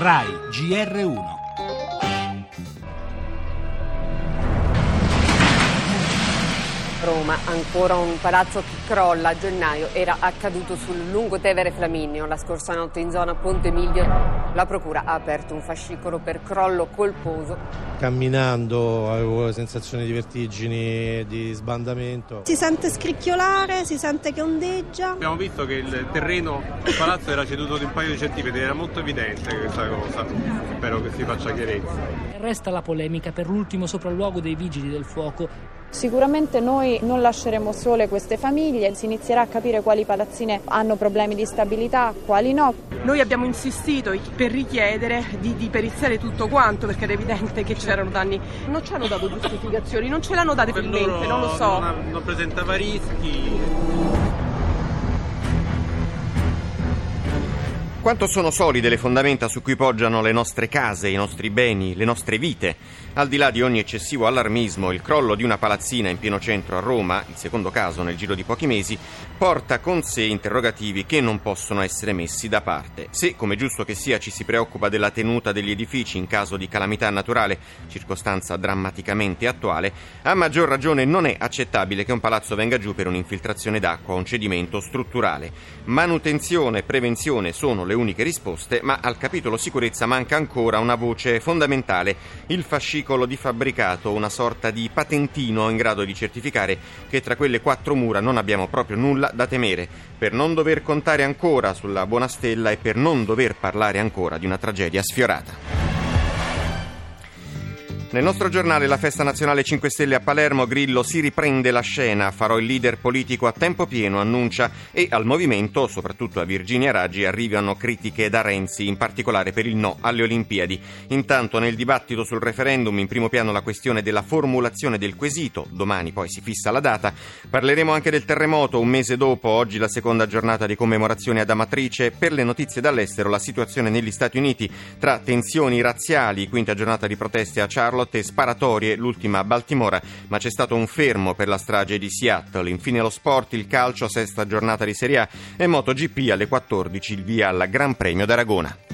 RAI GR1 Roma, ancora un palazzo che crolla a gennaio, era accaduto sul Lungotevere Flaminio la scorsa notte in zona Ponte Miglio. La procura ha aperto un fascicolo per crollo colposo. Camminando avevo la sensazione di vertigini, di sbandamento. Si sente scricchiolare, si sente che ondeggia. Abbiamo visto che il terreno del palazzo era ceduto di un paio di centimetri, era molto evidente questa cosa. Spero che si faccia chiarezza. Resta la polemica per l'ultimo sopralluogo dei vigili del fuoco Sicuramente noi non lasceremo sole queste famiglie, si inizierà a capire quali palazzine hanno problemi di stabilità, quali no. Noi abbiamo insistito per richiedere di, di periziare tutto quanto perché era evidente che c'erano danni. Non ci hanno dato giustificazioni, non ce l'hanno date per mente, non lo so. Non, non presentava rischi. Quanto sono solide le fondamenta su cui poggiano le nostre case, i nostri beni, le nostre vite? Al di là di ogni eccessivo allarmismo, il crollo di una palazzina in pieno centro a Roma, il secondo caso nel giro di pochi mesi, porta con sé interrogativi che non possono essere messi da parte. Se, come giusto che sia, ci si preoccupa della tenuta degli edifici in caso di calamità naturale, circostanza drammaticamente attuale, a maggior ragione non è accettabile che un palazzo venga giù per un'infiltrazione d'acqua o un cedimento strutturale. Manutenzione e prevenzione sono le uniche risposte, ma al capitolo sicurezza manca ancora una voce fondamentale, il fascicolo di fabbricato, una sorta di patentino in grado di certificare che tra quelle quattro mura non abbiamo proprio nulla da temere, per non dover contare ancora sulla buona stella e per non dover parlare ancora di una tragedia sfiorata. Nel nostro giornale La festa nazionale 5 Stelle a Palermo, Grillo si riprende la scena, farò il leader politico a tempo pieno, annuncia, e al movimento, soprattutto a Virginia Raggi, arrivano critiche da Renzi, in particolare per il no alle Olimpiadi. Intanto nel dibattito sul referendum in primo piano la questione della formulazione del quesito, domani poi si fissa la data. Parleremo anche del terremoto, un mese dopo, oggi la seconda giornata di commemorazione ad Amatrice. Per le notizie dall'estero la situazione negli Stati Uniti tra tensioni razziali, quinta giornata di proteste a Charlotte, Charlotte sparatorie, l'ultima a Baltimora, ma c'è stato un fermo per la strage di Seattle. Infine lo sport, il calcio, sesta giornata di Serie A e MotoGP alle 14 il via al Gran Premio d'Aragona.